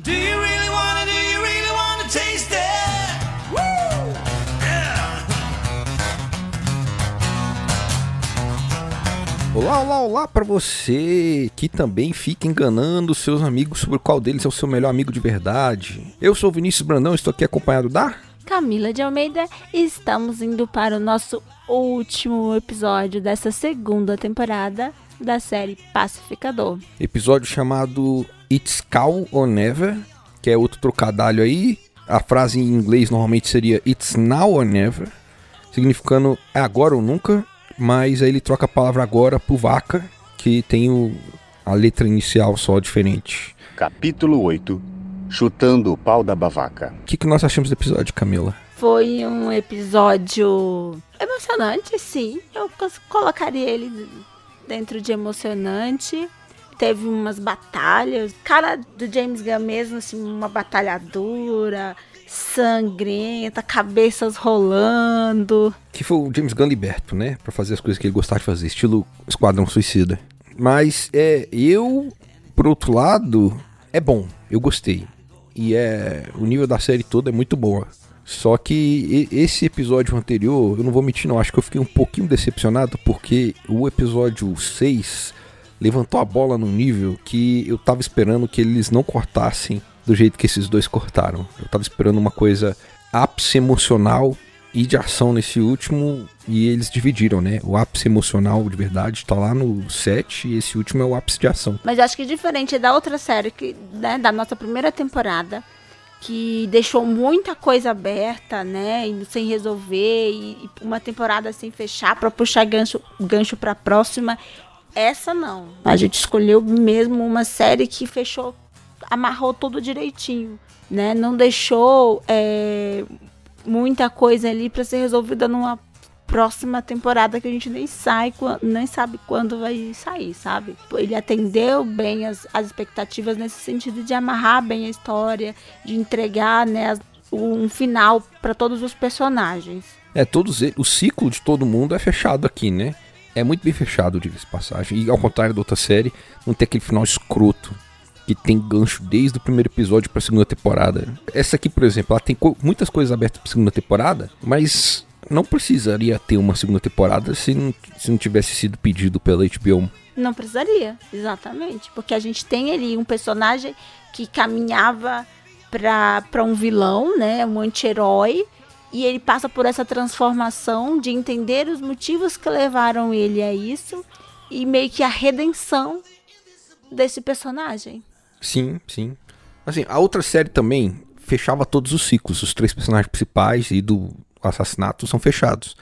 Do you really wanna, do you really wanna taste it? Woo! Yeah! Olá, olá, olá pra você que também fica enganando seus amigos sobre qual deles é o seu melhor amigo de verdade. Eu sou o Vinícius Brandão, estou aqui acompanhado da Camila de Almeida e estamos indo para o nosso último episódio dessa segunda temporada da série Pacificador. episódio chamado It's Cow or Never, que é outro trocadilho aí. A frase em inglês normalmente seria It's Now or Never, significando é agora ou nunca, mas aí ele troca a palavra agora por vaca, que tem o, a letra inicial só diferente. Capítulo 8 Chutando o pau da bavaca. O que, que nós achamos do episódio, Camila? Foi um episódio emocionante, sim. Eu colocaria ele dentro de emocionante. Teve umas batalhas. Cara do James Gunn mesmo, assim, uma batalha dura, sangrenta, cabeças rolando. Que foi o James Gunn liberto, né? Pra fazer as coisas que ele gostava de fazer, estilo Esquadrão Suicida. Mas é, eu, por outro lado, é bom. Eu gostei. E é. O nível da série toda é muito boa. Só que esse episódio anterior, eu não vou mentir, não. Acho que eu fiquei um pouquinho decepcionado porque o episódio 6 levantou a bola num nível que eu tava esperando que eles não cortassem do jeito que esses dois cortaram. Eu tava esperando uma coisa ápice emocional e de ação nesse último e eles dividiram, né? O ápice emocional de verdade tá lá no 7 e esse último é o ápice de ação. Mas eu acho que diferente da outra série, que, né, da nossa primeira temporada, que deixou muita coisa aberta, né, sem resolver, e, e uma temporada sem fechar para puxar gancho, gancho para próxima. Essa não. A gente escolheu mesmo uma série que fechou, amarrou tudo direitinho, né? Não deixou é, muita coisa ali para ser resolvida numa próxima temporada que a gente nem sai, nem sabe quando vai sair, sabe? Ele atendeu bem as, as expectativas nesse sentido de amarrar bem a história, de entregar, né, um final para todos os personagens. É, todos eles, o ciclo de todo mundo é fechado aqui, né? É muito bem fechado, diga-se passagem. E ao contrário da outra série, não tem aquele final escroto que tem gancho desde o primeiro episódio pra segunda temporada. Essa aqui, por exemplo, ela tem co- muitas coisas abertas pra segunda temporada, mas não precisaria ter uma segunda temporada se não, se não tivesse sido pedido pela HBO. Não precisaria, exatamente. Porque a gente tem ali um personagem que caminhava para um vilão, né? Um anti-herói. E ele passa por essa transformação de entender os motivos que levaram ele a isso. E meio que a redenção desse personagem. Sim, sim. Assim, a outra série também fechava todos os ciclos. Os três personagens principais e do assassinato são fechados.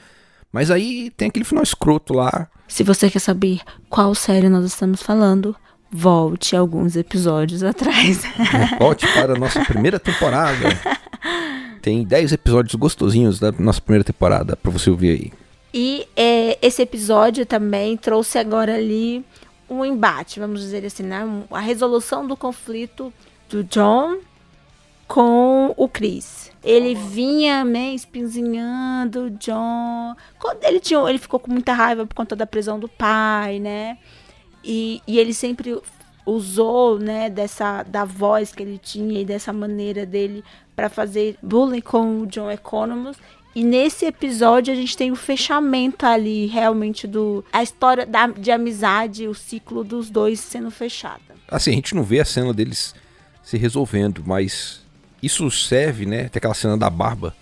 Mas aí tem aquele final escroto lá. Se você quer saber qual série nós estamos falando, volte alguns episódios atrás. Volte para a nossa primeira temporada. Tem 10 episódios gostosinhos da nossa primeira temporada pra você ouvir aí. E é, esse episódio também trouxe agora ali um embate, vamos dizer assim, né? A resolução do conflito do John com o Chris. Ele vinha meio espinzinhando John. Ele, tinha, ele ficou com muita raiva por conta da prisão do pai, né? E, e ele sempre usou, né, dessa da voz que ele tinha e dessa maneira dele para fazer bullying com o John Economos. E nesse episódio a gente tem o fechamento ali, realmente, do. A história da, de amizade, o ciclo dos dois sendo fechada. Assim, a gente não vê a cena deles se resolvendo, mas isso serve, né? Tem aquela cena da barba.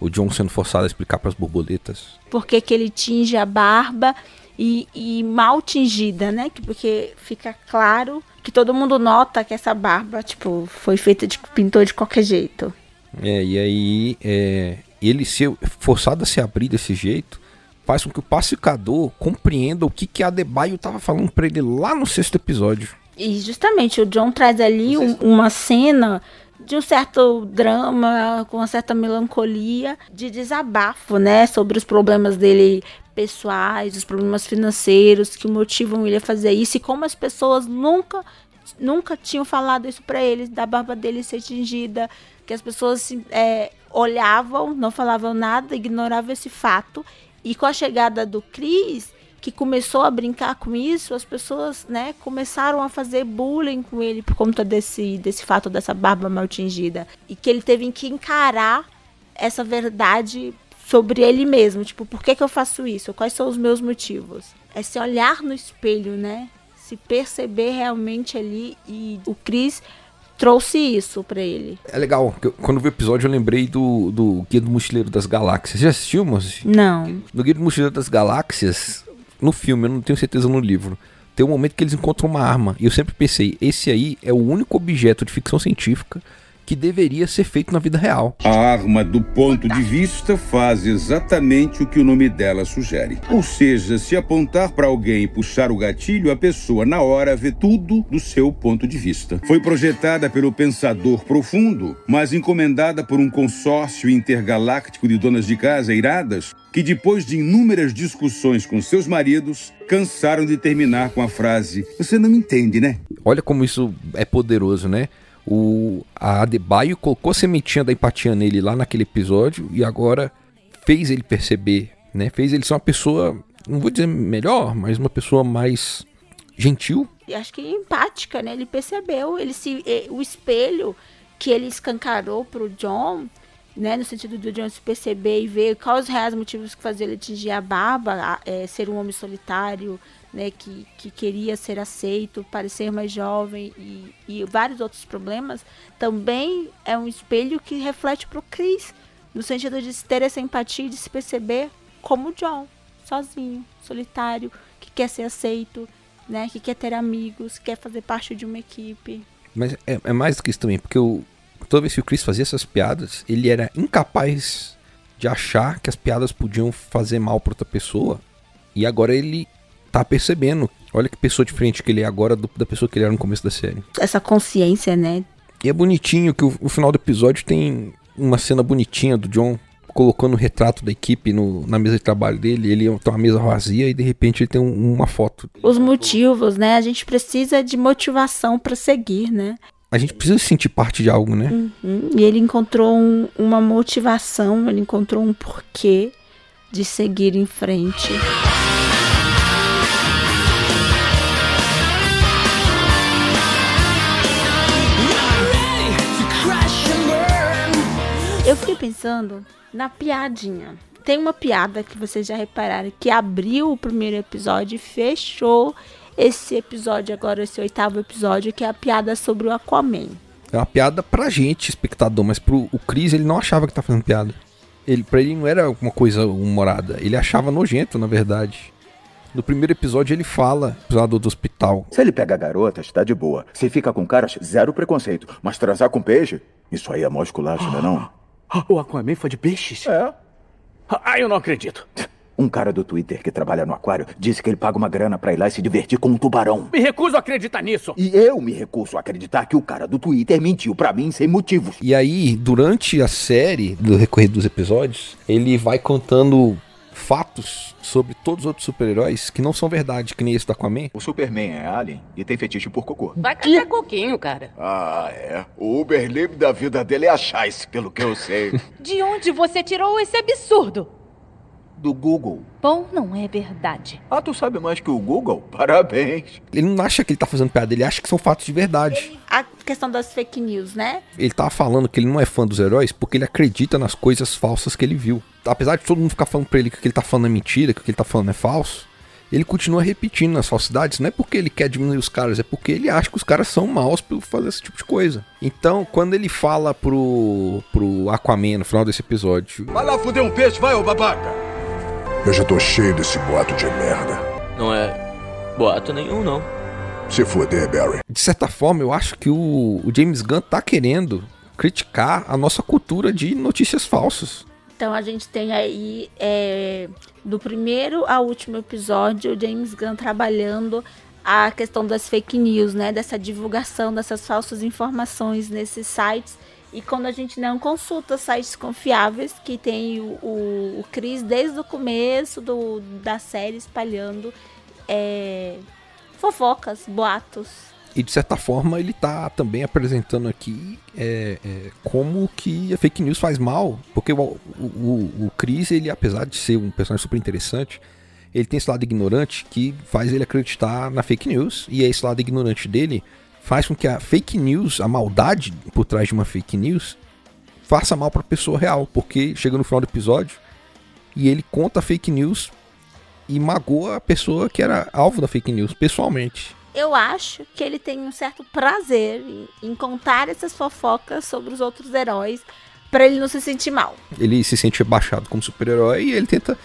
O John sendo forçado a explicar pras borboletas. Porque que ele tinge a barba e, e mal tingida, né? Que- Porque fica claro que todo mundo nota que essa barba, tipo, foi feita de pintor de qualquer jeito. É, e aí é, ele ser forçado a se abrir desse jeito faz com que o pacificador compreenda o que, que a Adebayo tava falando pra ele lá no sexto episódio. E justamente o John traz ali um- uma cena de um certo drama, com uma certa melancolia, de desabafo, né? Sobre os problemas dele pessoais, os problemas financeiros que motivam ele a fazer isso e como as pessoas nunca nunca tinham falado isso pra ele, da barba dele ser tingida, que as pessoas assim, é, olhavam, não falavam nada, ignoravam esse fato. E com a chegada do Chris, que começou a brincar com isso, as pessoas, né, começaram a fazer bullying com ele por conta desse, desse fato dessa barba mal tingida. E que ele teve que encarar essa verdade sobre ele mesmo. Tipo, por que, que eu faço isso? Quais são os meus motivos? É se olhar no espelho, né? Se perceber realmente ali. E o Chris trouxe isso pra ele. É legal, quando vi o episódio eu lembrei do, do Guia do Mochileiro das Galáxias. Já assistiu, moço? Não. No Guia do Mochileiro das Galáxias, no filme, eu não tenho certeza no livro, tem um momento que eles encontram uma arma. E eu sempre pensei, esse aí é o único objeto de ficção científica que deveria ser feito na vida real. A arma, do ponto de vista, faz exatamente o que o nome dela sugere. Ou seja, se apontar para alguém e puxar o gatilho, a pessoa, na hora, vê tudo do seu ponto de vista. Foi projetada pelo pensador profundo, mas encomendada por um consórcio intergaláctico de donas de casa iradas que, depois de inúmeras discussões com seus maridos, cansaram de terminar com a frase: Você não me entende, né? Olha como isso é poderoso, né? O, a Adebayo colocou a sementinha da empatia nele lá naquele episódio e agora fez ele perceber, né? Fez ele ser uma pessoa, não vou dizer melhor, mas uma pessoa mais gentil. Acho que empática, né? Ele percebeu, ele se, o espelho que ele escancarou pro John, né? No sentido do John se perceber e ver quais reais motivos que faziam ele atingir a barba, a- eh, ser um homem solitário, né? Que, que queria ser aceito, parecer mais jovem e, e vários outros problemas, também é um espelho que reflete pro Chris, no sentido de ter essa empatia e de se perceber como o John, sozinho, solitário, que quer ser aceito, né? Que quer ter amigos, quer fazer parte de uma equipe. Mas é, é mais do que isso também, porque o, toda vez que o Chris fazia essas piadas, ele era incapaz de achar que as piadas podiam fazer mal pra outra pessoa. E agora ele tá percebendo. Olha que pessoa diferente que ele é agora do- da pessoa que ele era no começo da série. Essa consciência, né? E é bonitinho que o, o final do episódio tem uma cena bonitinha do John colocando o retrato da equipe no- na mesa de trabalho dele. Ele tem uma mesa vazia e de repente ele tem um- uma foto. Os motivos, né? A gente precisa de motivação para seguir, né? A gente precisa se sentir parte de algo, né? Hum, E ele encontrou um- uma motivação, ele encontrou um porquê de seguir em frente. Pensando na piadinha. Tem uma piada que vocês já repararam que abriu o primeiro episódio e fechou esse episódio agora, esse oitavo episódio, que é a piada sobre o Aquaman. É uma piada pra gente, espectador, mas pro o Chris ele não achava que tá fazendo piada. Ele, pra ele não era uma coisa humorada, ele achava nojento, na verdade. No primeiro episódio ele fala, episódio do hospital. Se ele pega garotas, tá de boa. Se fica com caras, zero preconceito. Mas transar com peixe? Isso aí é mó esculacho, não é não? O Aquaman foi de peixes? É. Ah, eu não acredito. Um cara do Twitter que trabalha no aquário disse que ele paga uma grana pra ir lá e se divertir com um tubarão. Me recuso a acreditar nisso. E eu me recuso a acreditar que o cara do Twitter mentiu pra mim sem motivos. E aí, durante a série, do recorrer dos episódios, ele vai contando fatos sobre todos os outros super-heróis que não são verdade, que nem esse do Aquaman. O Superman é alien e tem fetiche por cocô. Vai catar coquinho, cara. Ah, é. O Uber livre da vida dele é a Chais, pelo que eu sei. De onde você tirou esse absurdo? Do Google. Bom, não é verdade. Ah, tu sabe mais que o Google? Parabéns. Ele não acha que ele tá fazendo piada, ele acha que são fatos de verdade. A questão das fake news, né? Ele tava falando que ele não é fã dos heróis porque ele acredita nas coisas falsas que ele viu. Apesar de todo mundo ficar falando pra ele que o que ele tá falando é mentira, que o que ele tá falando é falso, ele continua repetindo as falsidades. Não é porque ele quer diminuir os caras, é porque ele acha que os caras são maus por fazer esse tipo de coisa. Então, quando ele fala pro, pro Aquaman no final desse episódio, Vai lá fuder um peixe, vai, ô babaca. Eu já tô cheio desse boato de merda. Não é boato nenhum, não. Se fuder, Barry. de certa forma, eu acho que o, o James Gunn tá querendo criticar a nossa cultura de notícias falsas. Então a gente tem aí, é, do primeiro ao último episódio, o James Gunn trabalhando a questão das fake news, né? Dessa divulgação dessas falsas informações nesses sites. E quando a gente não consulta sites confiáveis, que tem o, o, o Chris desde o começo do, da série espalhando é, fofocas, boatos. E de certa forma ele tá também apresentando aqui é, é, como que a fake news faz mal. Porque o, o, o- Chris, ele, apesar de ser um personagem super interessante, ele tem esse lado ignorante que faz ele acreditar na fake news. E esse lado ignorante dele faz com que a fake news, a maldade por trás de uma fake news, faça mal pra pessoa real. Porque chega no final do episódio e ele conta a fake news e magoa a pessoa que era alvo da fake news, pessoalmente. Eu acho que ele tem um certo prazer em, contar essas fofocas sobre os outros heróis pra ele não se sentir mal. Ele se sente rebaixado como super-herói e ele tenta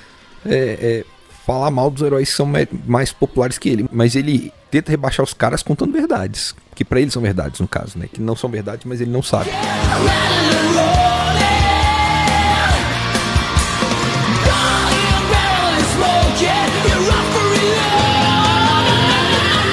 é, é, falar mal dos heróis que são mais populares que ele. Mas ele tenta rebaixar os caras contando verdades. Que pra ele são verdades, no caso, né? Que não são verdades, mas ele não sabe.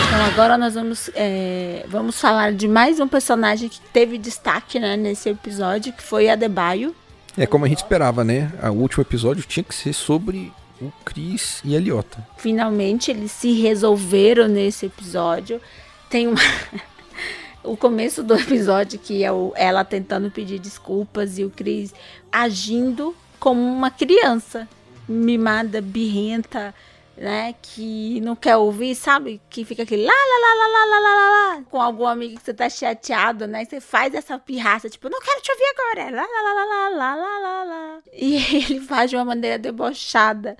Então agora nós vamos, é, vamos falar de mais um personagem que teve destaque né, nesse episódio, que foi a Debaio. É como a gente esperava, né? O último episódio tinha que ser sobre o Chris e a Liota. Finalmente eles se resolveram nesse episódio. Tem uma... o começo do episódio que é o- ela tentando pedir desculpas e o Chris agindo como uma criança mimada, birrenta, né? Que não quer ouvir, sabe? Que fica aquele lá, lá, lá, lá, lá, lá, lá, lá, com algum amigo que você tá chateado, né? Você faz essa pirraça, tipo, não quero te ouvir agora. Lá, lá, lá, lá, lá, lá, lá, lá. E ele faz de uma maneira debochada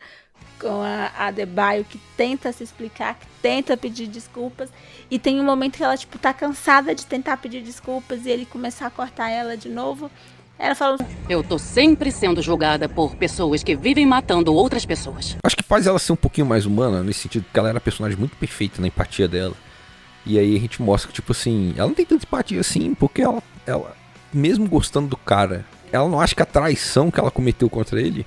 com a Adebayo, que tenta se explicar, que tenta pedir desculpas. E tem um momento que ela, tipo, tá cansada de tentar pedir desculpas e ele começar a cortar ela de novo. Ela fala, Eu tô sempre sendo julgada por pessoas que vivem matando outras pessoas. Acho que faz ela ser um pouquinho mais humana, nesse sentido que ela era personagem muito perfeita na empatia dela. E aí a gente mostra que, tipo assim, ela não tem tanta empatia assim, porque ela, ela, mesmo gostando do cara, ela não acha que a traição que ela cometeu contra ele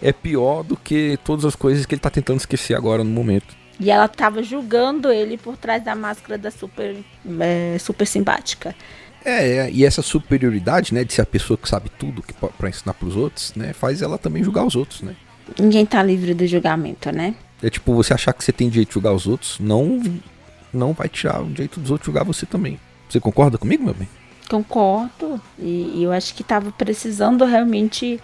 é pior do que todas as coisas que ele tá tentando esquecer agora no momento. E ela tava julgando ele por trás da máscara da super, é, super simpática. É, é, e essa superioridade, né, de ser a pessoa que sabe tudo que pra ensinar pros outros, né, faz ela também julgar os outros, né? Ninguém tá livre do julgamento, né? É tipo, você achar que você tem direito de julgar os outros, não não vai tirar o direito dos outros julgar você também. Você concorda comigo, meu bem? Concordo. E, e eu acho que tava precisando realmente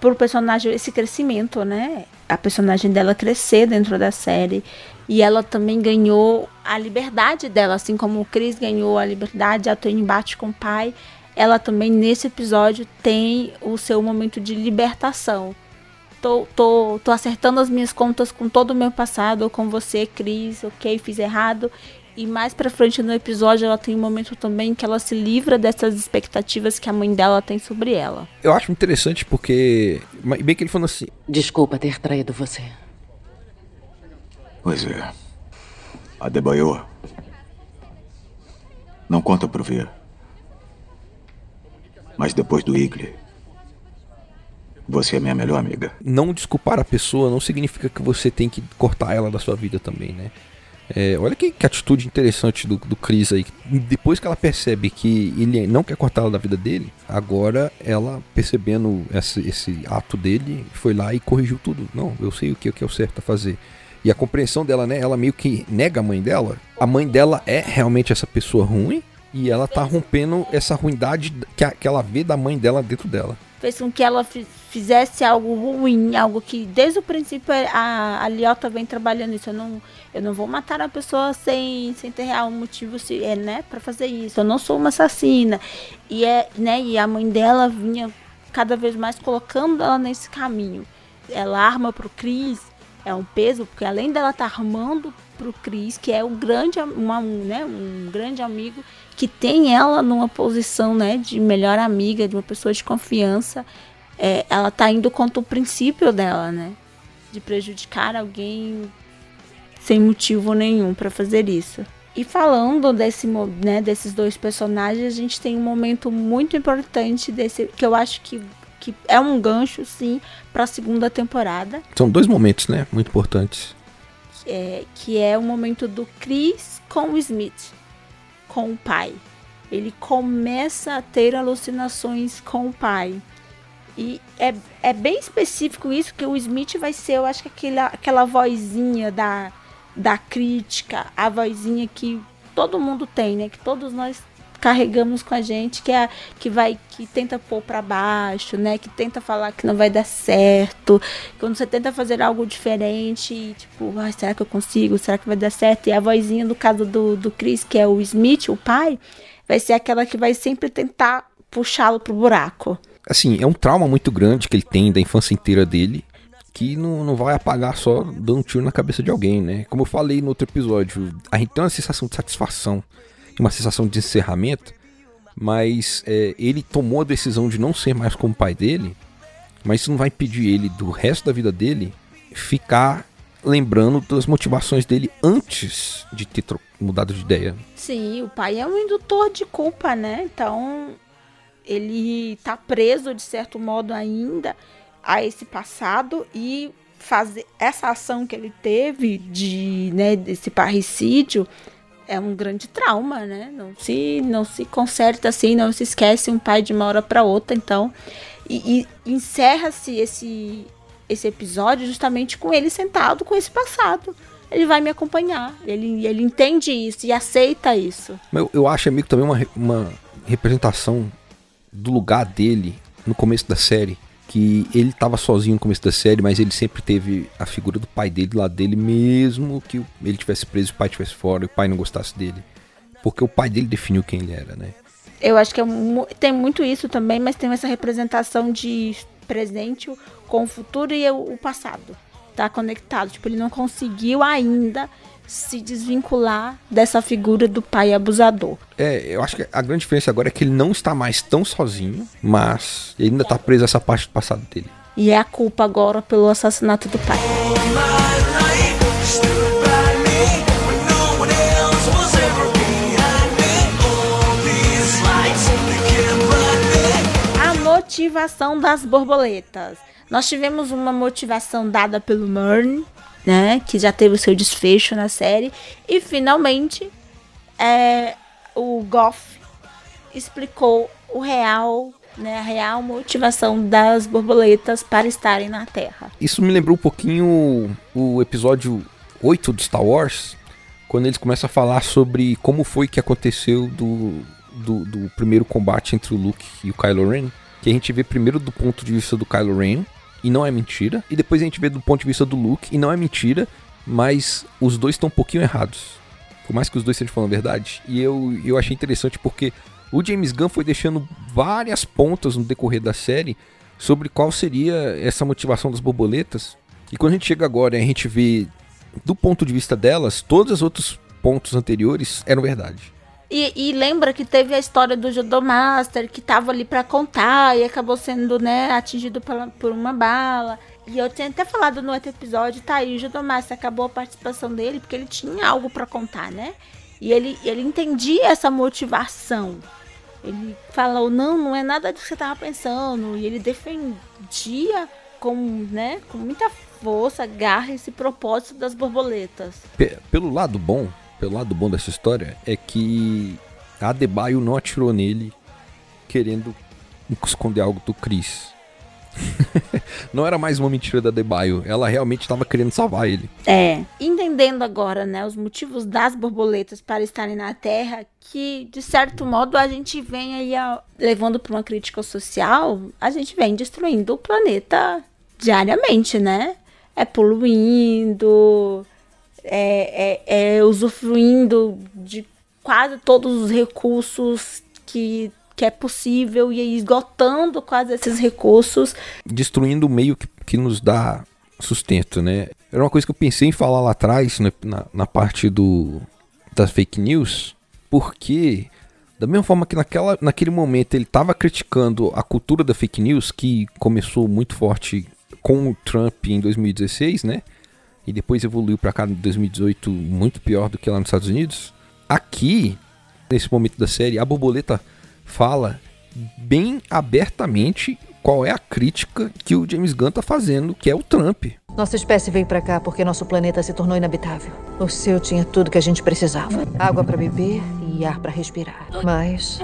pro personagem esse crescimento, né? A personagem dela crescer dentro da série. E ela também ganhou a liberdade dela, assim como o Chris ganhou a liberdade a um embate com o pai. Ela também, nesse episódio, tem o seu momento de libertação. Tô, tô, tô acertando as minhas contas com todo o meu passado, com você, Cris, ok, fiz errado. E mais pra frente no episódio, ela tem um momento também que ela se livra dessas expectativas que a mãe dela tem sobre ela. Eu acho interessante porque. Bem que ele falou assim. Desculpa ter traído você. Pois é. Adebayo. Não conta pro ver. Mas depois do Igli, você é minha melhor amiga. Não desculpar a pessoa não significa que você tem que cortar ela da sua vida também, né? É, olha que, que atitude interessante do, do Chris aí. Depois que ela percebe que ele não quer cortar ela da vida dele, agora ela, percebendo esse, esse ato dele, foi lá e corrigiu tudo. Não, eu sei o que, o que é o certo a fazer. E a compreensão dela, né? Ela meio que nega a mãe dela. A mãe dela é realmente essa pessoa ruim. E ela tá rompendo essa ruindade que, a- que ela vê da mãe dela dentro dela. Fez com que ela fi- fizesse algo ruim, algo que desde o princípio a, a Liota vem trabalhando isso. Eu não, eu não vou matar a pessoa sem, sem ter real motivo se, é, né, para fazer isso. Eu não sou uma assassina. E, é, né, e a mãe dela vinha cada vez mais colocando ela nesse caminho. Ela arma pro Chris, é um peso, porque além dela estar armando pro Chris, que é um grande, uma, um, né, um grande amigo, que tem ela numa posição né, de melhor amiga, de uma pessoa de confiança, é, ela tá indo contra o princípio dela, né? De prejudicar alguém sem motivo nenhum para fazer isso. E falando desse, né, desses dois personagens, a gente tem um momento muito importante desse que eu acho que, que é um gancho, sim, para a segunda temporada, São dois momentos, né? Muito importantes. é, que é o momento do Chris com o Smith, com o pai. Ele começa a ter alucinações com o pai. E é, é bem específico isso, que o Smith vai ser, eu acho que aquela, aquela vozinha da, da crítica, a vozinha que todo mundo tem, né? Que todos nós carregamos com a gente, que é que vai que tenta pôr para baixo, né? Que tenta falar que não vai dar certo. Quando você tenta fazer algo diferente, tipo, ah, será que eu consigo? Será que vai dar certo? E a vozinha do caso do, do Chris, que é o Smith, o pai, vai ser aquela que vai sempre tentar puxá-lo pro buraco. Assim, é um trauma muito grande que ele tem da infância inteira dele que não, não vai apagar só dando um tiro na cabeça de alguém, né? Como eu falei no outro episódio, a gente tem uma sensação de satisfação uma sensação de encerramento, mas é, ele tomou a decisão de não ser mais como pai dele, mas isso não vai impedir ele, do resto da vida dele, ficar lembrando das motivações dele antes de ter mudado de ideia. Sim, o pai é um indutor de culpa, né? Então ele tá preso de certo modo ainda a esse passado e fazer essa ação que ele teve de, né, desse parricídio é um grande trauma, né? Não se não se conserta assim, não se esquece um pai de uma hora para outra, então e, e encerra-se esse esse episódio justamente com ele sentado com esse passado. Ele vai me acompanhar, ele, ele entende isso e aceita isso. Eu, eu acho, amigo, também uma, uma representação do lugar dele no começo da série que ele estava sozinho no começo da série, mas ele sempre teve a figura do pai dele lá dele, mesmo que ele tivesse preso, o pai tivesse fora e o pai não gostasse dele. Porque o pai dele definiu quem ele era, né? Eu acho que é, tem muito isso também, mas tem essa representação de presente com o futuro e o passado. Tá conectado. Tipo, ele não conseguiu ainda se desvincular dessa figura do pai abusador. É, eu acho que a grande diferença agora é que ele não está mais tão sozinho, mas ele ainda está preso a essa parte do passado dele. E é a culpa agora pelo assassinato do pai. A motivação das borboletas. Nós tivemos uma motivação dada pelo Mern, né? Que já teve o seu desfecho na série. E finalmente é, o Goff explicou o real, né, a real motivação das borboletas para estarem na Terra. Isso me lembrou um pouquinho o episódio 8 do Star Wars, quando eles começam a falar sobre como foi que aconteceu do, do, do primeiro combate entre o Luke e o Kylo Ren. Que a gente vê primeiro do ponto de vista do Kylo Ren, e não é mentira. E depois a gente vê do ponto de vista do Luke, e não é mentira, mas os dois estão um pouquinho errados. Por mais que os dois estejam falando a verdade. E eu, eu achei interessante porque o James Gunn foi deixando várias pontas no decorrer da série sobre qual seria essa motivação das borboletas. E quando a gente chega agora e a gente vê do ponto de vista delas, todos os outros pontos anteriores eram verdade. E, e, lembra que teve a história do Judomaster que tava ali para contar e acabou sendo, né, atingido pela, por uma bala. E eu tinha até falado no outro episódio, tá aí, o Judomaster acabou a participação dele porque ele tinha algo para contar, né? E ele, ele entendia essa motivação. Ele falou, não, não é nada disso que você tava pensando. E ele defendia com, né, com muita força, garra esse propósito das borboletas. P pelo lado bom, pelo lado bom dessa história, é que a Adebayo não atirou nele querendo esconder algo do Chris. não era mais uma mentira da Adebayo, ela realmente estava querendo salvar ele. É, entendendo agora, né, os motivos das borboletas para estarem na Terra, que de certo modo a gente vem aí levando para uma crítica social, a gente vem destruindo o planeta diariamente, né? É poluindo, é, é, é usufruindo de quase todos os recursos que, que é possível e esgotando quase esses recursos. Destruindo o meio que, que nos dá sustento, né? Era uma coisa que eu pensei em falar lá atrás, né, na, na parte do das fake news, porque da mesma forma que naquela, naquele momento ele estava criticando a cultura da fake news, que começou muito forte com o Trump em 2016, né? E depois evoluiu para cá em 2018 muito pior do que lá nos Estados Unidos. Aqui, nesse momento da série, a borboleta fala bem abertamente qual é a crítica que o James Gunn tá fazendo, que é o Trump. Nossa espécie veio pra cá porque nosso planeta se tornou inabitável. O seu tinha tudo que a gente precisava: água pra beber e ar pra respirar. Mas,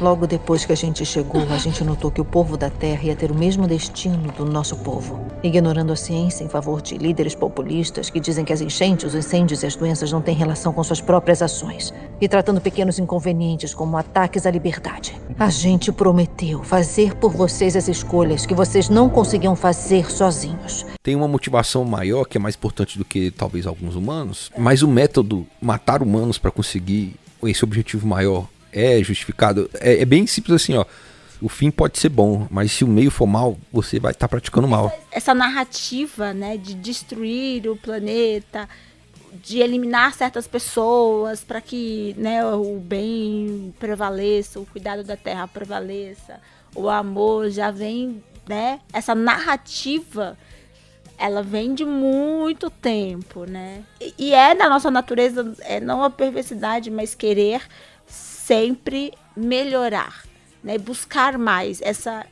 logo depois que a gente chegou, a gente notou que o povo da Terra ia ter o mesmo destino do nosso povo. Ignorando a ciência em favor de líderes populistas que dizem que as enchentes, os incêndios e as doenças não têm relação com suas próprias ações. E tratando pequenos inconvenientes como ataques à liberdade. A gente prometeu fazer por vocês as escolhas que vocês não conseguiam fazer sozinhos. Tem uma motivação maior que é mais importante do que talvez alguns humanos, mas o método matar humanos para conseguir esse objetivo maior é justificado. É, é, bem simples assim, ó. O fim pode ser bom, mas se o meio for mal, você vai estar tá praticando mal. Essa narrativa, né, de destruir o planeta, de eliminar certas pessoas para que né, o bem prevaleça, o cuidado da terra prevaleça, o amor já vem, né? Essa narrativa ela vem de muito tempo, né? E, e é da nossa natureza, é não a perversidade, mas querer sempre melhorar, né? Buscar mais. Essa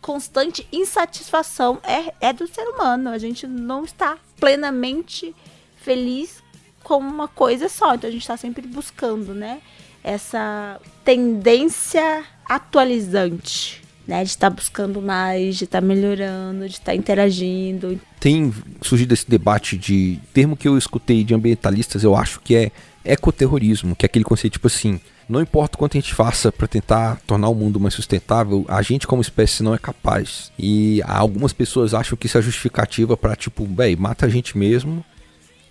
constante insatisfação é, é do ser humano. A gente não está plenamente feliz com uma coisa só. Então a gente está sempre buscando, né? Essa tendência atualizante né? De estar tá buscando mais, de estar tá melhorando, de estar tá interagindo. Tem surgido esse debate de termo que eu escutei de ambientalistas, eu acho que é ecoterrorismo, que é aquele conceito tipo assim, não importa o quanto a gente faça para tentar tornar o mundo mais sustentável, a gente como espécie não é capaz. E algumas pessoas acham que isso é justificativa para tipo, bem, mata a gente mesmo,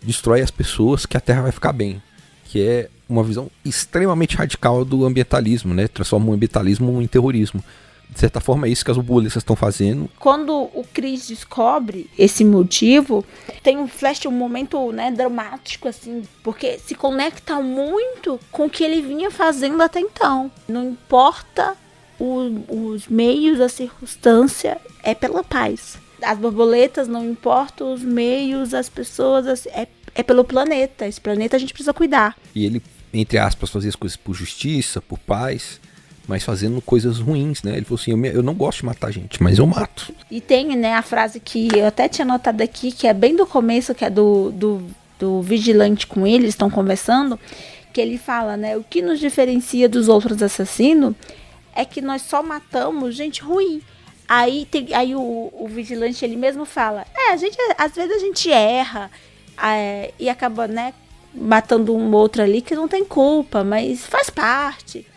destrói as pessoas que a Terra vai ficar bem. Que é uma visão extremamente radical do ambientalismo, né? Transforma o ambientalismo em terrorismo de certa forma é isso que as burbulistas estão fazendo. Quando o Chris descobre esse motivo, tem um flash, um momento né, dramático, assim, porque se conecta muito com o que ele vinha fazendo até então. Não importa o, os meios, a circunstância, é pela paz. As borboletas, não importa os meios, as pessoas, é, é pelo planeta. Esse planeta a gente precisa cuidar. E ele, entre aspas, fazia as coisas por justiça, por paz mas fazendo coisas ruins, né? Ele falou assim: eu, eu, não gosto de matar gente, mas eu mato. E tem, né, a frase que eu até tinha notado aqui, que é bem do começo, que é do, do, do vigilante com ele, eles estão conversando, que ele fala, né? O que nos diferencia dos outros assassinos é que nós só matamos gente ruim. Aí, tem, aí o, o vigilante ele mesmo fala: É, a gente, às vezes a gente erra é, e acaba, né, matando um outro ali que não tem culpa, mas faz parte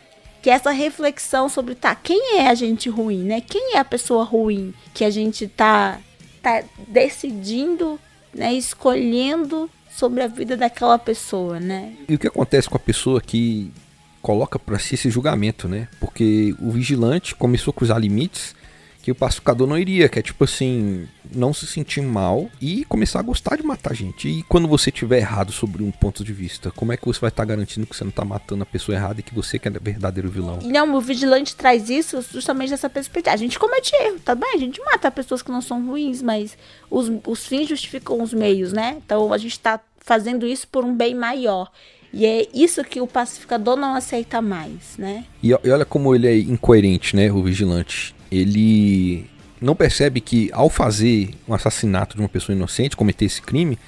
que é essa reflexão sobre tá, quem é a gente ruim, né? Quem é a pessoa ruim que a gente tá tá decidindo, né, escolhendo sobre a vida daquela pessoa, né? E o que acontece com a pessoa que coloca para si esse julgamento, né? Porque o vigilante começou a cruzar limites que o pacificador não iria, que é tipo assim, não se sentir mal e começar a gostar de matar gente. E quando você tiver errado sobre um ponto de vista, como é que você vai estar tá garantindo que você não está matando a pessoa errada e que você que é o verdadeiro vilão? Não, o vigilante traz isso justamente dessa perspectiva. A gente comete erro, tá bem? A gente mata pessoas que não são ruins, mas os, os fins justificam os meios, né? Então a gente está fazendo isso por um bem maior. E é isso que o pacificador não aceita mais, né? E, e olha como ele é incoerente, né, o vigilante ele não percebe que ao fazer um assassinato de uma pessoa inocente, cometer esse crime,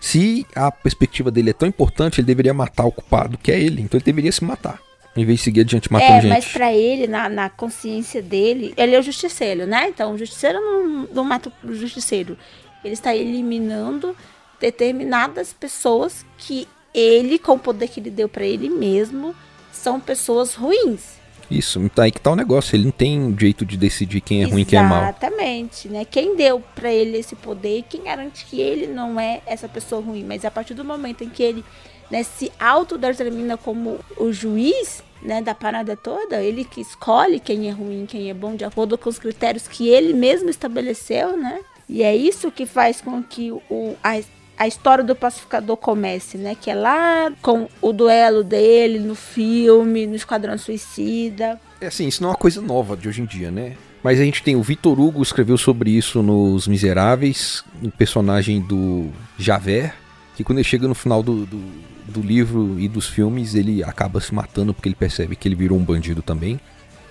se a perspectiva dele é tão importante, ele deveria matar o culpado, que é ele. Então ele deveria se matar. Em vez de seguir adiante matando é, gente. Mas pra ele, na, na consciência dele, ele é o justiceiro, né? Então o justiceiro não, não mata o justiceiro. Ele está eliminando determinadas pessoas que ele, com o poder que ele deu para ele mesmo, são pessoas ruins. Isso, tá aí que tá o negócio. Ele não tem jeito de decidir quem é ruim e quem é mal. Exatamente, né? Quem deu para ele esse poder, quem garante que ele não é essa pessoa ruim. Mas a partir do momento em que ele né, se autodetermina como o juiz né, da parada toda, ele que escolhe quem é ruim, quem é bom, de acordo com os critérios que ele mesmo estabeleceu, né? E é isso que faz com que o, a, a história do pacificador comece, né? Que é lá com o duelo dele no filme, no Esquadrão Suicida. É assim, isso não é uma coisa nova de hoje em dia, né? Mas a gente tem o Vitor Hugo escreveu sobre isso nos Miseráveis, um personagem do Javert, que quando ele chega no final do, do, do livro e dos filmes, ele acaba se matando porque ele percebe que ele virou um bandido também,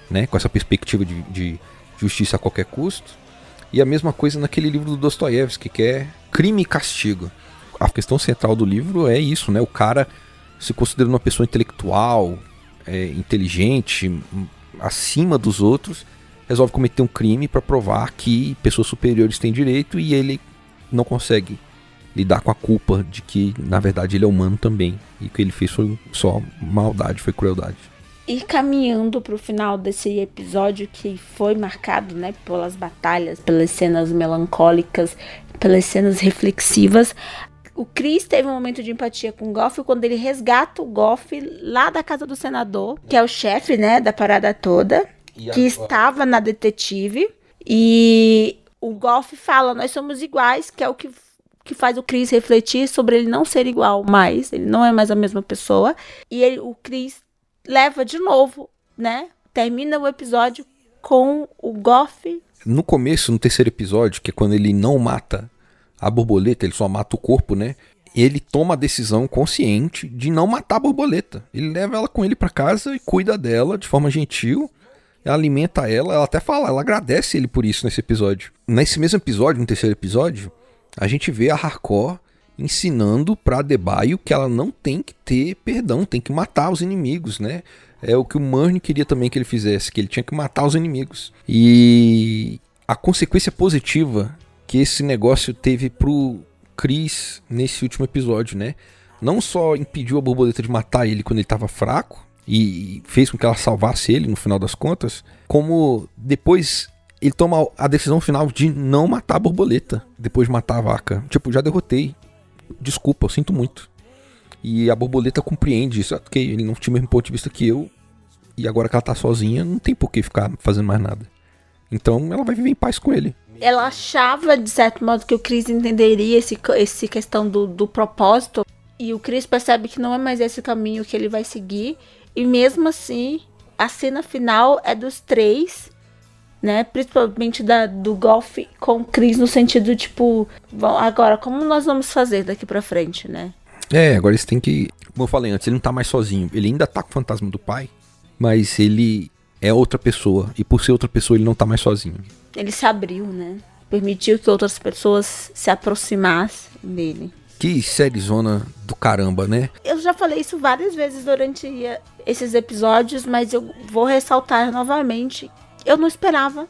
né? Com essa perspectiva de, de justiça a qualquer custo. E a mesma coisa naquele livro do Dostoiévski, que é Crime e Castigo. A questão central do livro é isso, né? O cara se considerando uma pessoa intelectual, é, inteligente, acima dos outros, resolve cometer um crime para provar que pessoas superiores têm direito e ele não consegue lidar com a culpa de que, na verdade, ele é humano também. E o que ele fez foi só maldade, foi crueldade. E caminhando pro final desse episódio que foi marcado, né, pelas batalhas, pelas cenas melancólicas, pelas cenas reflexivas, o Chris teve um momento de empatia com o Goff quando ele resgata o Goff lá da casa do senador, que é o chefe, né, da parada toda, E que a- estava na detetive, e o Goff fala, nós somos iguais, que é o que que faz o Chris refletir sobre ele não ser igual mais, ele não é mais a mesma pessoa, e ele, o Chris leva de novo, né? Termina o episódio com o Goff. No começo, no terceiro episódio, que é quando ele não mata a borboleta, ele só mata o corpo, né? Ele toma a decisão consciente de não matar a borboleta. Ele leva ela com ele pra casa e cuida dela de forma gentil. Alimenta ela, ela até fala, ela agradece ele por isso nesse episódio. Nesse mesmo episódio, no terceiro episódio, a gente vê a Harcourt ensinando pra Adebayo que ela não tem que ter perdão, tem que matar os inimigos, né? É o que o Murney queria também que ele fizesse, que ele tinha que matar os inimigos. E a consequência positiva que esse negócio teve pro Chris nesse último episódio, né? Não só impediu a borboleta de matar ele quando ele estava fraco e fez com que ela salvasse ele no final das contas, como depois ele toma a decisão final de não matar a borboleta depois de matar a vaca. Tipo, já derrotei. Desculpa, eu sinto muito. E a borboleta compreende isso, ok? Ele não tinha o mesmo ponto de vista que eu. E agora que ela tá sozinha, não tem por que ficar fazendo mais nada. Então ela vai viver em paz com ele. Ela achava, de certo modo, que o Chris entenderia esse, esse questão do, do propósito. E o Chris percebe que não é mais esse caminho que ele vai seguir. E mesmo assim, a cena final é dos três, né? Principalmente da, do Golf com o Chris, no sentido, tipo, bom, agora, como nós vamos fazer daqui pra frente, né? É, agora eles têm que. Como eu falei antes, ele não tá mais sozinho. Ele ainda tá com o fantasma do pai, mas ele é outra pessoa. E por ser outra pessoa, ele não tá mais sozinho. Ele se abriu, né? Permitiu que outras pessoas se aproximassem dele. Que série zona do caramba, né? Eu já falei isso várias vezes durante eh, esses episódios, mas eu vou ressaltar novamente. Eu não esperava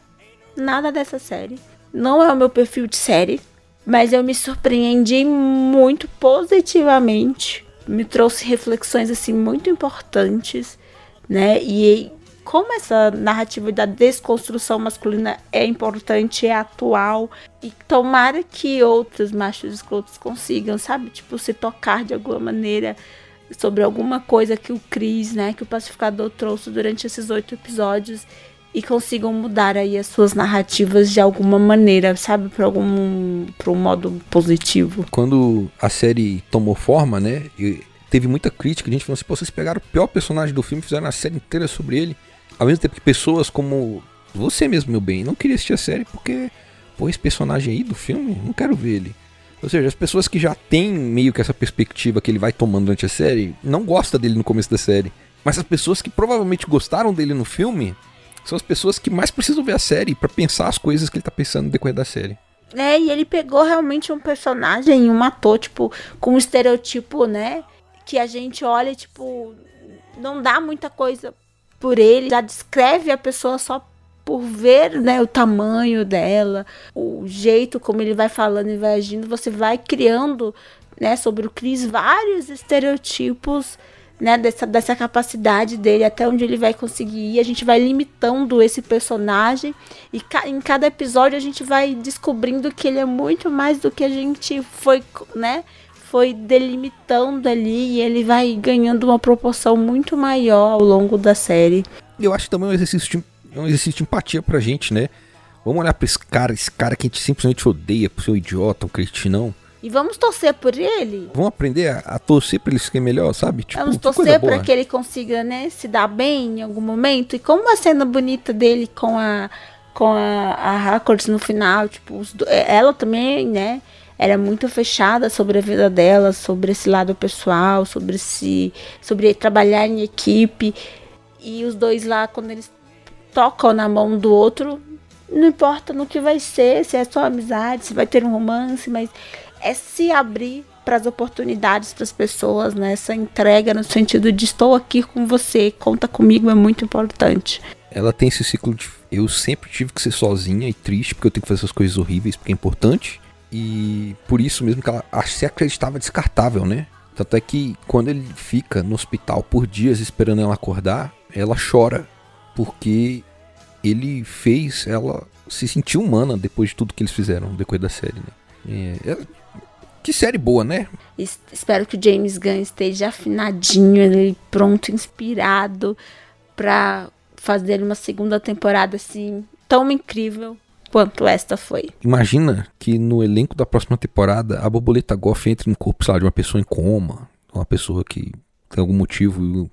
nada dessa série. Não é o meu perfil de série, mas eu me surpreendi muito positivamente. Me trouxe reflexões assim muito importantes, né? E como essa narrativa da desconstrução masculina é importante, é atual, e tomara que outros machos escrotos consigam, sabe? Tipo, se tocar de alguma maneira sobre alguma coisa que o Cris, né, que o pacificador trouxe durante esses oito episódios e consigam mudar aí as suas narrativas de alguma maneira, sabe? Para algum para um modo positivo. Quando a série tomou forma, né? teve muita crítica. A gente falou assim: vocês pegaram o pior personagem do filme e fizeram a série inteira sobre ele. Ao mesmo tempo que pessoas como você mesmo, meu bem, não queria assistir a série porque, pô, esse personagem aí do filme, não quero ver ele. Ou seja, as pessoas que já têm meio que essa perspectiva que ele vai tomando durante a série, não gosta dele no começo da série. Mas as pessoas que provavelmente gostaram dele no filme são as pessoas que mais precisam ver a série pra pensar as coisas que ele tá pensando no decorrer da série. É, e ele pegou realmente um personagem, um ator, tipo, com um estereotipo, né? Que a gente olha, tipo, não dá muita coisa por ele, já descreve a pessoa só por ver, né, o tamanho dela, o jeito como ele vai falando e vai agindo, você vai criando, né, sobre o Chris vários estereotipos, né, dessa, dessa capacidade dele, até onde ele vai conseguir ir. A gente vai limitando esse personagem e ca em cada episódio a gente vai descobrindo que ele é muito mais do que a gente foi, né, foi delimitando ali e ele vai ganhando uma proporção muito maior ao longo da série. Eu acho também um exercício de, um exercício de empatia pra gente, né? Vamos olhar pra esse cara, esse cara que a gente simplesmente odeia por ser idiota, um cretinão. E vamos torcer por ele. Vamos aprender a, a torcer pra ele ser melhor, sabe? Tipo, vamos torcer para que ele consiga, né, se dar bem em algum momento. E como a cena bonita dele com a com a, a Harcourt no final, tipo, os do- ela também, né, era muito fechada sobre a vida dela, sobre esse lado pessoal, sobre se sobre trabalhar em equipe. E os dois lá quando eles tocam na mão do outro, não importa no que vai ser, se é só amizade, se vai ter um romance, mas é se abrir para as oportunidades das pessoas, né? Essa entrega no sentido de estou aqui com você, conta comigo é muito importante. Ela tem esse ciclo de. Eu sempre tive que ser sozinha e triste porque eu tenho que fazer essas coisas horríveis porque é importante. E por isso mesmo que ela se acreditava descartável, né? Tanto é que quando ele fica no hospital por dias esperando ela acordar, ela chora. Porque ele fez ela se sentir humana depois de tudo que eles fizeram depois da série, né? É, é, que série boa, né? Es- Espero que o James Gunn esteja afinadinho, ele pronto, inspirado para fazer uma segunda temporada assim tão incrível quanto esta foi. Imagina que no elenco da próxima temporada a borboleta Goff entre no corpo, sei lá, de uma pessoa em coma, uma pessoa que tem algum motivo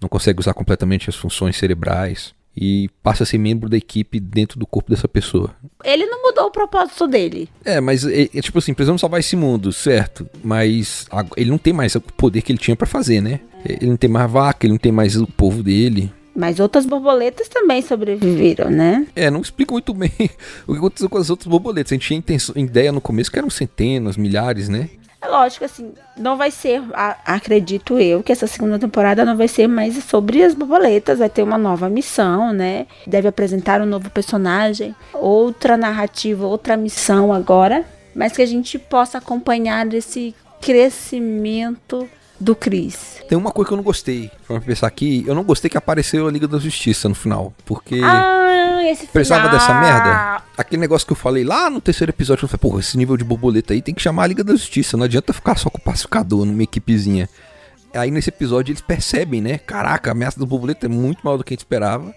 não consegue usar completamente as funções cerebrais e passa a ser membro da equipe dentro do corpo dessa pessoa. Ele não mudou o propósito dele. É, mas é, é tipo assim, precisamos salvar esse mundo, certo? Mas ag- ele não tem mais o poder que ele tinha pra fazer, né? Ele não tem mais vaca, ele não tem mais o povo dele. Mas outras borboletas também sobreviveram, né? É, não explica muito bem o que aconteceu com as outras borboletas. A gente tinha intenção- ideia no começo que eram centenas, milhares, né? É lógico, assim, não vai ser, acredito eu, que essa segunda temporada não vai ser mais sobre as borboletas, vai ter uma nova missão, né? Deve apresentar um novo personagem, outra narrativa, outra missão agora, mas que a gente possa acompanhar esse crescimento do Chris. Tem uma coisa que eu não gostei. Vamos pensar aqui, eu não gostei que apareceu a Liga da Justiça no final. Porque Ah, esse precisava final. dessa merda. Aquele negócio que eu falei lá no terceiro episódio, eu falei, porra, esse nível de borboleta aí tem que chamar a Liga da Justiça. Não adianta ficar só com o pacificador numa equipezinha. Aí nesse episódio eles percebem, né? Caraca, a ameaça do borboleta é muito maior do que a gente esperava.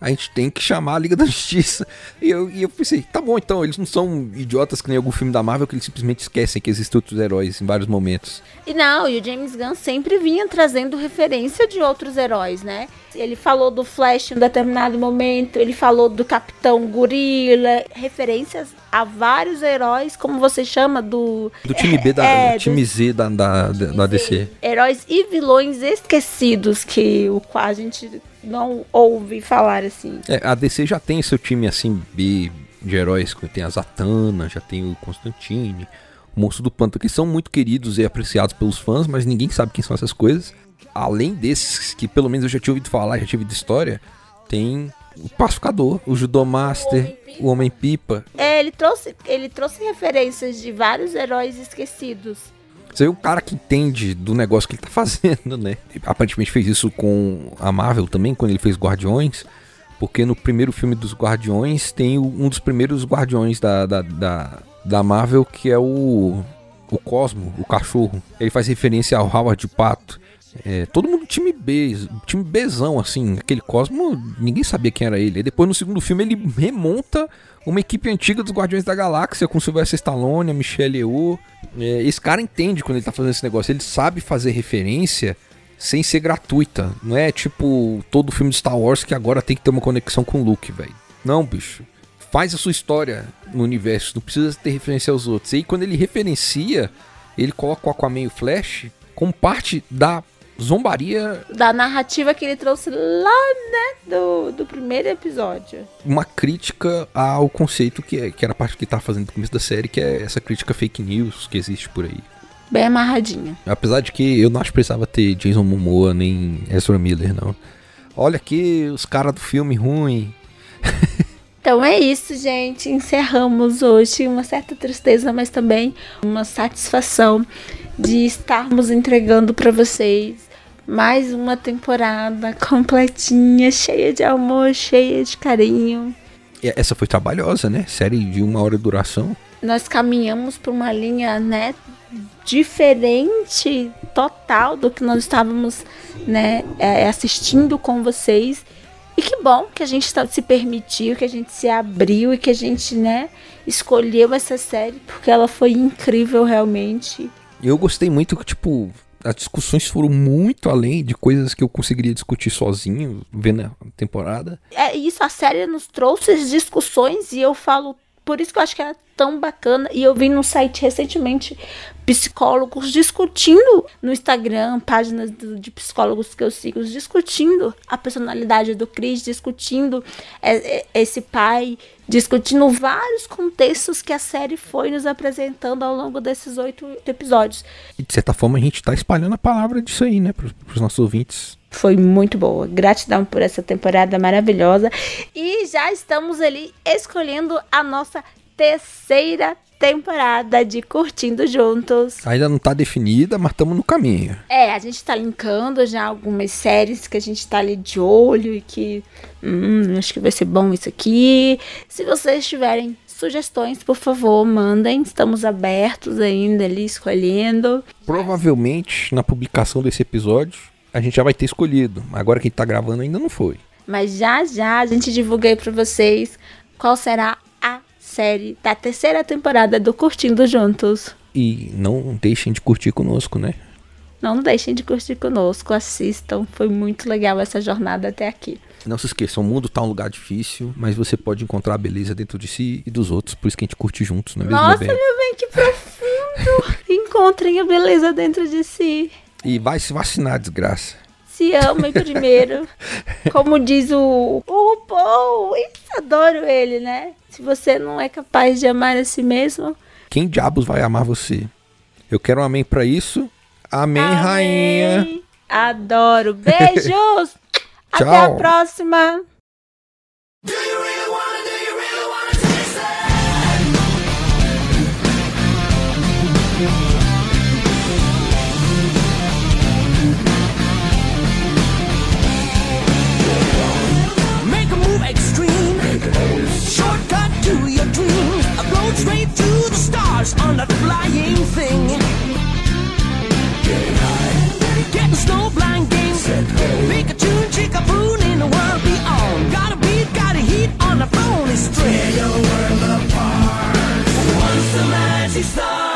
A gente tem que chamar a Liga da Justiça. E eu, e eu pensei, tá bom então, eles não são idiotas que nem algum filme da Marvel que eles simplesmente esquecem que existem outros heróis em vários momentos. E não, e o James Gunn sempre vinha trazendo referência de outros heróis, né? Ele falou do Flash em um determinado momento, ele falou do Capitão Gorila, referências a vários heróis, como você chama, do. Do time B da. É, do- time Z da, da, da, da DC. Heróis e vilões esquecidos que o qual a gente não ouve falar assim. É, a DC já tem seu time assim B de heróis, tem a Zatanna, já tem o Constantine, o Monstro do Pântano, que são muito queridos e apreciados pelos fãs, mas ninguém sabe quem são essas coisas. Além desses, que pelo menos eu já tinha ouvido falar, já tinha ouvido história, tem o Pacificador, o Judo Master, o Homem-Pipa. É, ele trouxe, ele trouxe referências de vários heróis esquecidos. Você é um cara que entende do negócio que ele tá fazendo, né? Ele aparentemente fez isso com a Marvel também, quando ele fez Guardiões. Porque no primeiro filme dos Guardiões tem o- um dos primeiros Guardiões da, da, da, da Marvel, que é o, o Cosmo, o cachorro. Ele faz referência ao Howard o Pato. É, todo mundo time B, time Bzão, assim. Aquele Cosmo, ninguém sabia quem era ele. Aí depois no segundo filme ele remonta uma equipe antiga dos Guardiões da Galáxia com Sylvester Stallone, a Michelle Yeoh. É, esse cara entende quando ele tá fazendo esse negócio. Ele sabe fazer referência sem ser gratuita. Não é tipo todo filme de Star Wars que agora tem que ter uma conexão com o Luke, velho. Não, bicho. Faz a sua história no universo, não precisa ter referência aos outros. E aí quando ele referencia, ele coloca o Aquaman e o Flash como parte da zombaria, Da narrativa que ele trouxe lá, né, do, do primeiro episódio. uma crítica ao conceito que, é, que era a parte que ele tava fazendo no começo da série, que é essa crítica fake news que existe por aí. Bem amarradinha. Apesar de que eu não acho que precisava ter Jason Momoa nem Ezra Miller, não. Olha aqui os caras do filme ruim. Então é isso, gente. Encerramos hoje uma certa tristeza, mas também uma satisfação de estarmos entregando para vocês mais uma temporada completinha, cheia de amor, cheia de carinho. Essa foi trabalhosa, né? Série de uma hora de duração. Nós caminhamos por uma linha, né, diferente total do que nós estávamos, né, é, assistindo com vocês. E que bom que a gente tá- se permitiu, que a gente se abriu e que a gente, né, escolheu essa série porque ela foi incrível realmente. Eu gostei muito tipo, as discussões foram muito além de coisas que eu conseguiria discutir sozinho, vendo a temporada. É isso, a série nos trouxe discussões e eu falo por isso que eu acho que é tão bacana. E eu vi no site recentemente psicólogos discutindo no Instagram, páginas de psicólogos que eu sigo, discutindo a personalidade do Chris, discutindo é, é, esse pai, discutindo vários contextos que a série foi nos apresentando ao longo desses oito episódios. E de certa forma a gente tá espalhando a palavra disso aí, né? Pros, pros nossos ouvintes. Foi muito boa. Gratidão por essa temporada maravilhosa. E já estamos ali escolhendo a nossa terceira temporada de Curtindo Juntos. Ainda não tá definida, mas estamos no caminho. É, a gente tá linkando já algumas séries que a gente tá ali de olho e que. Hum, acho que vai ser bom isso aqui. Se vocês tiverem sugestões, por favor, mandem. Estamos abertos ainda ali, escolhendo. Provavelmente na publicação desse episódio a gente já vai ter escolhido. Agora quem tá gravando ainda não foi. Mas já já a gente divulga aí pra vocês qual será a série da terceira temporada do Curtindo Juntos. E não deixem de curtir conosco, né? Não deixem de curtir conosco, assistam. Foi muito legal essa jornada até aqui. Não se esqueçam, o mundo tá um lugar difícil, mas você pode encontrar a beleza dentro de si e dos outros, por isso que a gente curte juntos, não é mesmo, Nossa, bem? meu bem, que profundo! Encontrem a beleza dentro de si. E vai se vacinar, desgraça. Se amem primeiro. Como diz o, o RuPaul. Eu adoro ele, né? Se você não é capaz de amar a si mesmo, Quem diabos vai amar você? Eu quero um amém pra isso. Amém, rainha. Amém. Adoro. Beijos. Até a próxima. Straight to the stars on that flying thing. Getting snow blind games. Pick a tune, chick a boon in the world beyond. Got a beat, got a heat on the phony string. Tear your world apart. Once the magic starts.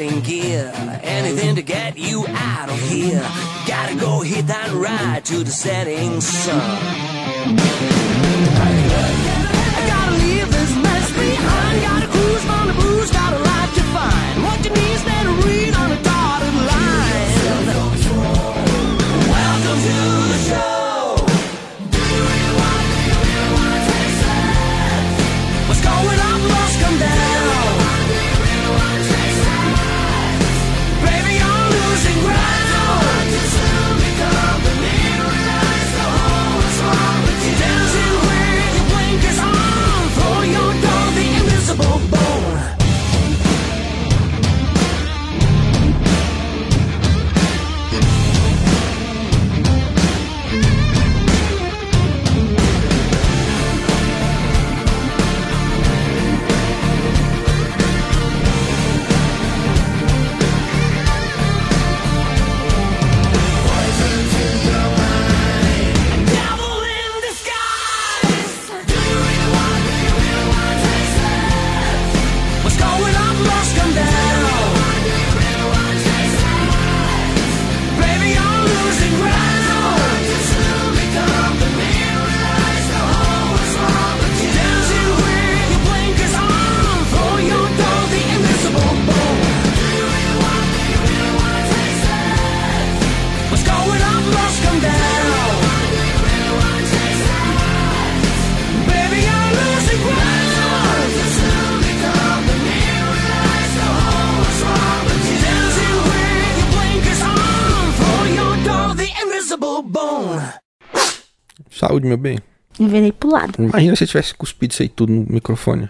In gear, anything to get you out of here. Gotta go hit that ride to the setting sun. I gotta leave this mess behind. Gotta cruise on the got life to find. What you need read on a dotted line. Welcome to meu bem. Eu virei pro lado. Imagina se eu tivesse cuspido isso aí tudo no microfone.